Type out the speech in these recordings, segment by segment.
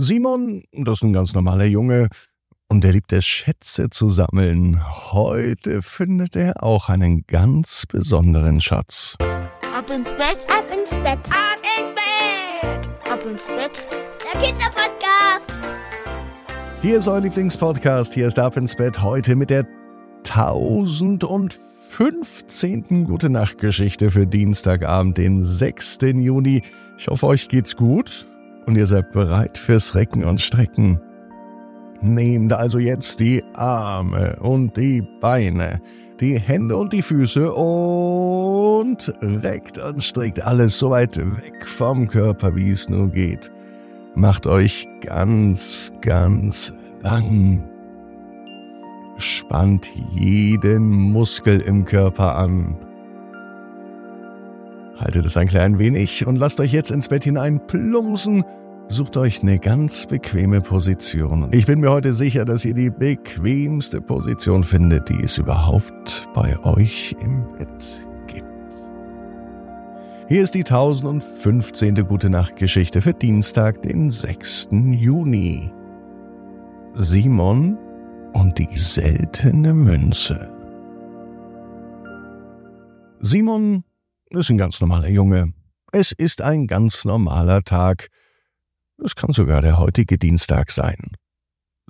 Simon, das ist ein ganz normaler Junge, und er liebt es, Schätze zu sammeln. Heute findet er auch einen ganz besonderen Schatz. Ab ins Bett, ab ins Bett, ab ins Bett, ab ins Bett. Der Kinderpodcast. Hier ist euer Lieblingspodcast. Hier ist Ab ins Bett heute mit der 1015. Gute Nacht Geschichte für Dienstagabend, den 6. Juni. Ich hoffe, euch geht's gut und ihr seid bereit fürs Recken und Strecken. Nehmt also jetzt die Arme und die Beine, die Hände und die Füße und reckt und streckt alles so weit weg vom Körper, wie es nur geht. Macht euch ganz, ganz lang. Spannt jeden Muskel im Körper an. Haltet es ein klein wenig und lasst euch jetzt ins Bett hinein plumpsen Sucht euch eine ganz bequeme Position. Ich bin mir heute sicher, dass ihr die bequemste Position findet, die es überhaupt bei euch im Bett gibt. Hier ist die 1015. Gute Nacht Geschichte für Dienstag, den 6. Juni. Simon und die seltene Münze. Simon ist ein ganz normaler Junge. Es ist ein ganz normaler Tag. Es kann sogar der heutige Dienstag sein.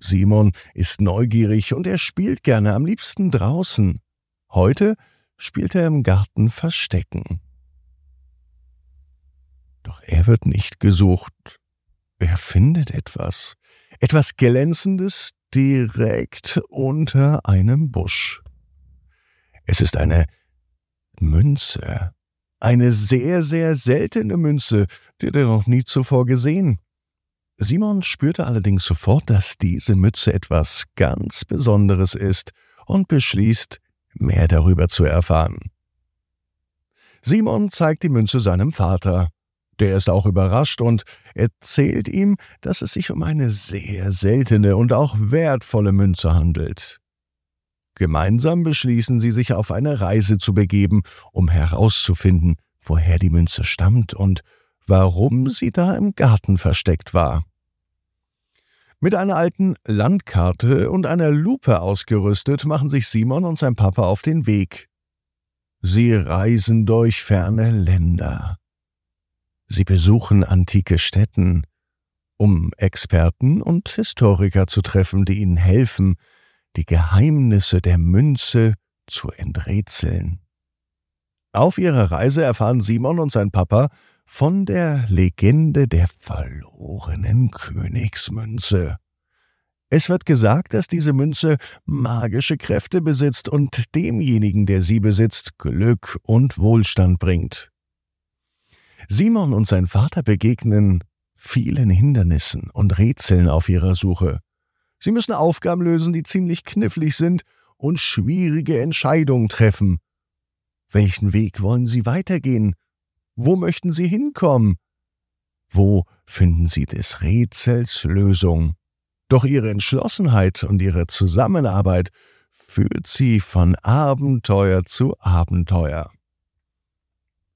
Simon ist neugierig und er spielt gerne, am liebsten draußen. Heute spielt er im Garten Verstecken. Doch er wird nicht gesucht. Er findet etwas. Etwas Glänzendes direkt unter einem Busch. Es ist eine Münze. Eine sehr, sehr seltene Münze, die er noch nie zuvor gesehen. Simon spürte allerdings sofort, dass diese Mütze etwas ganz Besonderes ist und beschließt, mehr darüber zu erfahren. Simon zeigt die Münze seinem Vater. Der ist auch überrascht und erzählt ihm, dass es sich um eine sehr seltene und auch wertvolle Münze handelt. Gemeinsam beschließen sie sich auf eine Reise zu begeben, um herauszufinden, woher die Münze stammt und warum sie da im Garten versteckt war. Mit einer alten Landkarte und einer Lupe ausgerüstet machen sich Simon und sein Papa auf den Weg. Sie reisen durch ferne Länder. Sie besuchen antike Städten, um Experten und Historiker zu treffen, die ihnen helfen, die Geheimnisse der Münze zu enträtseln. Auf ihrer Reise erfahren Simon und sein Papa von der Legende der verlorenen Königsmünze. Es wird gesagt, dass diese Münze magische Kräfte besitzt und demjenigen, der sie besitzt, Glück und Wohlstand bringt. Simon und sein Vater begegnen vielen Hindernissen und Rätseln auf ihrer Suche. Sie müssen Aufgaben lösen, die ziemlich knifflig sind und schwierige Entscheidungen treffen. Welchen Weg wollen sie weitergehen? Wo möchten Sie hinkommen? Wo finden Sie des Rätsels Lösung? Doch Ihre Entschlossenheit und Ihre Zusammenarbeit führt Sie von Abenteuer zu Abenteuer.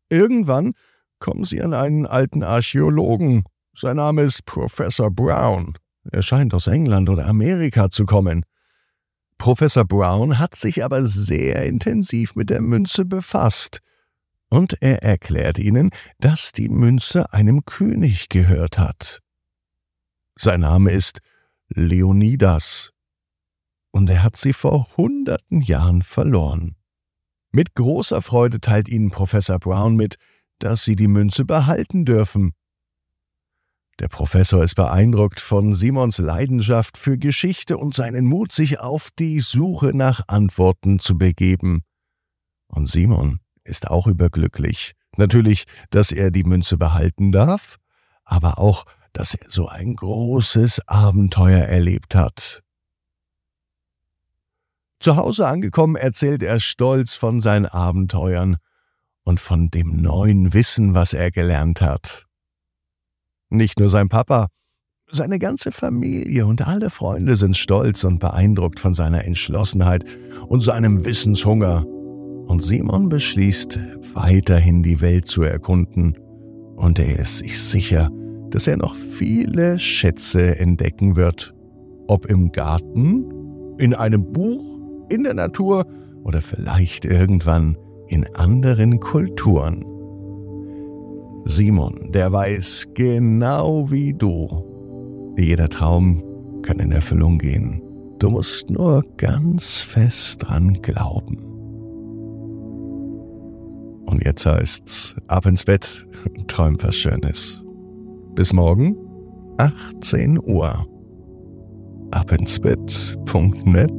Irgendwann kommen Sie an einen alten Archäologen. Sein Name ist Professor Brown. Er scheint aus England oder Amerika zu kommen. Professor Brown hat sich aber sehr intensiv mit der Münze befasst und er erklärt ihnen, dass die Münze einem König gehört hat. Sein Name ist Leonidas, und er hat sie vor hunderten Jahren verloren. Mit großer Freude teilt ihnen Professor Brown mit, dass sie die Münze behalten dürfen. Der Professor ist beeindruckt von Simons Leidenschaft für Geschichte und seinen Mut, sich auf die Suche nach Antworten zu begeben. Und Simon ist auch überglücklich. Natürlich, dass er die Münze behalten darf, aber auch, dass er so ein großes Abenteuer erlebt hat. Zu Hause angekommen erzählt er stolz von seinen Abenteuern und von dem neuen Wissen, was er gelernt hat. Nicht nur sein Papa, seine ganze Familie und alle Freunde sind stolz und beeindruckt von seiner Entschlossenheit und seinem Wissenshunger und Simon beschließt, weiterhin die Welt zu erkunden, und er ist sich sicher, dass er noch viele Schätze entdecken wird. Ob im Garten, in einem Buch, in der Natur oder vielleicht irgendwann in anderen Kulturen. Simon, der weiß genau wie du. Jeder Traum kann in Erfüllung gehen. Du musst nur ganz fest dran glauben. Und jetzt heißt's ab ins Bett, träum was Schönes. Bis morgen, 18 Uhr. Abinsbett.net